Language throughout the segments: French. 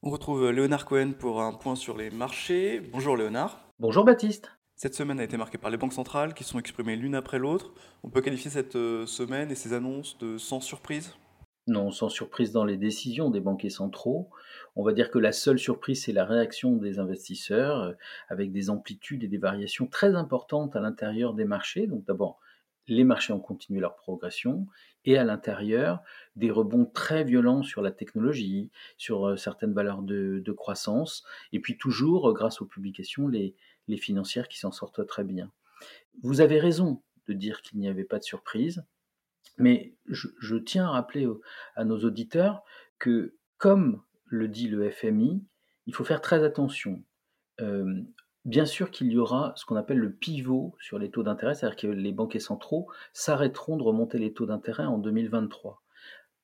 On retrouve Léonard Cohen pour un point sur les marchés. Bonjour Léonard. Bonjour Baptiste. Cette semaine a été marquée par les banques centrales qui sont exprimées l'une après l'autre. On peut qualifier cette euh, semaine et ces annonces de sans surprise? Non, sans surprise dans les décisions des banquiers centraux. On va dire que la seule surprise, c'est la réaction des investisseurs, euh, avec des amplitudes et des variations très importantes à l'intérieur des marchés. Donc d'abord, les marchés ont continué leur progression et à l'intérieur, des rebonds très violents sur la technologie, sur euh, certaines valeurs de, croissance, et puis toujours, euh, grâce aux publications, les, financières qui s'en sortent très bien. Vous avez raison de dire qu'il n'y avait pas de surprise, mais je, tiens à rappeler à nos auditeurs que, comme le dit le FMI, il faut faire très attention. Euh, Bien sûr qu'il y aura ce qu'on appelle le pivot sur les taux d'intérêt, c'est-à-dire que les banquiers centraux s'arrêteront de remonter les taux d'intérêt en 2023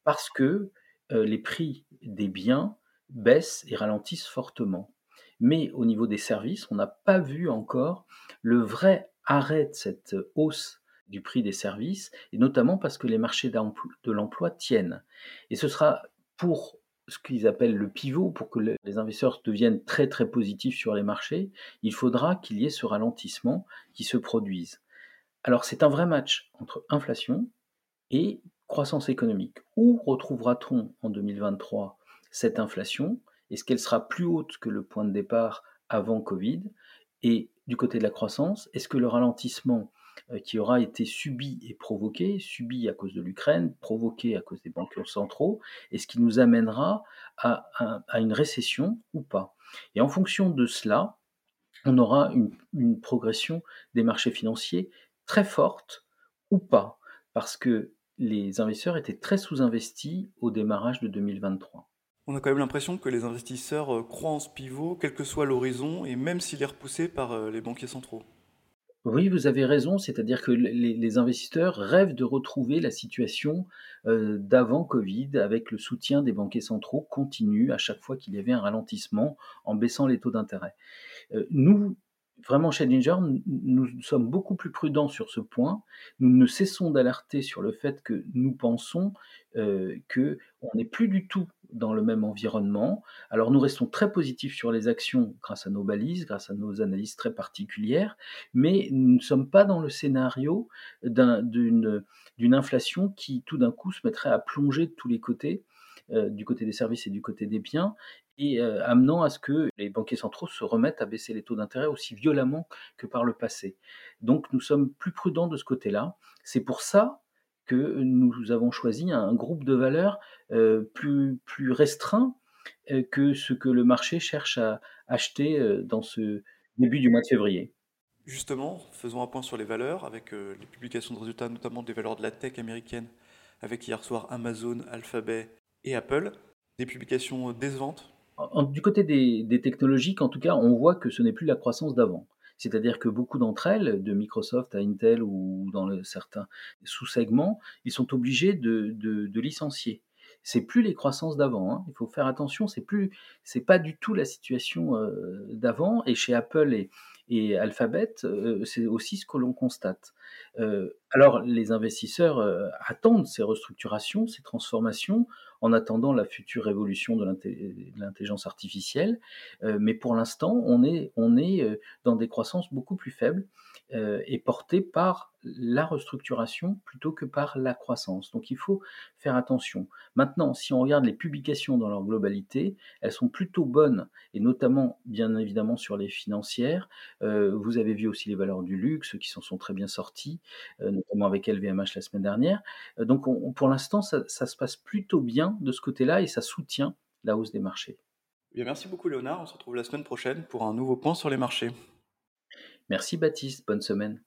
parce que euh, les prix des biens baissent et ralentissent fortement. Mais au niveau des services, on n'a pas vu encore le vrai arrêt de cette hausse du prix des services, et notamment parce que les marchés de l'emploi tiennent. Et ce sera pour ce qu'ils appellent le pivot, pour que les investisseurs deviennent très très positifs sur les marchés, il faudra qu'il y ait ce ralentissement qui se produise. Alors c'est un vrai match entre inflation et croissance économique. Où retrouvera-t-on en 2023 cette inflation? Est-ce qu'elle sera plus haute que le point de départ avant Covid? Et du côté de la croissance, est-ce que le ralentissement qui aura été subi et provoqué, subi à cause de l'Ukraine, provoqué à cause des banquiers centraux, et ce qui nous amènera à, une récession ou pas. Et en fonction de cela, on aura une, progression des marchés financiers très forte ou pas, parce que les investisseurs étaient très sous-investis au démarrage de 2023. On a quand même l'impression que les investisseurs euh, croient en ce pivot, quel que soit l'horizon, et même s'il est repoussé par euh, les banquiers centraux. Oui, vous avez raison, c'est-à-dire que les, investisseurs rêvent de retrouver la situation euh, d'avant Covid avec le soutien des banquiers centraux continu à chaque fois qu'il y avait un ralentissement en baissant les taux d'intérêt. Euh, nous, vraiment chez Ginger, nous sommes beaucoup plus prudents sur ce point. Nous ne cessons d'alerter sur le fait que nous pensons euh, qu'on n'est plus du tout dans le même environnement. Alors nous restons très positifs sur les actions grâce à nos balises, grâce à nos analyses très particulières, mais nous ne sommes pas dans le scénario d'une inflation qui tout d'un coup se mettrait à plonger de tous les côtés, du côté des services et du côté des biens, et euh, amenant à ce que les banquiers centraux se remettent à baisser les taux d'intérêt aussi violemment que par le passé. Donc nous sommes plus prudents de ce côté-là. C'est pour ça que nous avons choisi un groupe de valeurs euh, plus, plus restreint euh, que ce que le marché cherche à acheter euh, dans ce début du mois de février. Justement, faisons un point sur les valeurs avec les publications de résultats, notamment des valeurs de la tech américaine, avec hier soir Amazon, Alphabet et Apple. Des publications décevantes Du côté des, des technologiques, en tout cas, on voit que ce n'est plus la croissance d'avant. C'est-à-dire que beaucoup d'entre elles, de Microsoft à Intel ou dans certains sous-segments, ils sont obligés de, de, licencier. C'est plus les croissances d'avant. Hein. Il faut faire attention. C'est plus, c'est pas du tout la situation euh, d'avant. Et chez Apple et, et Alphabet, euh, c'est aussi ce que l'on constate. Euh, alors, les investisseurs attendent ces restructurations, ces transformations, en attendant la future évolution de l'intelligence artificielle. mais pour l'instant, on est, on est dans des croissances beaucoup plus faibles et portées par la restructuration plutôt que par la croissance. Donc il faut faire attention. Maintenant, si on regarde les publications dans leur globalité, elles sont plutôt bonnes, et notamment, bien évidemment, sur les financières. Euh, vous avez vu aussi les valeurs du luxe qui s'en sont très bien sorties, euh, notamment avec LVMH la semaine dernière. Euh, donc pour l'instant, ça, se passe plutôt bien de ce côté-là, et ça soutient la hausse des marchés. Bien, merci beaucoup Léonard, on se retrouve la semaine prochaine pour un nouveau point sur les marchés. Merci Baptiste, bonne semaine.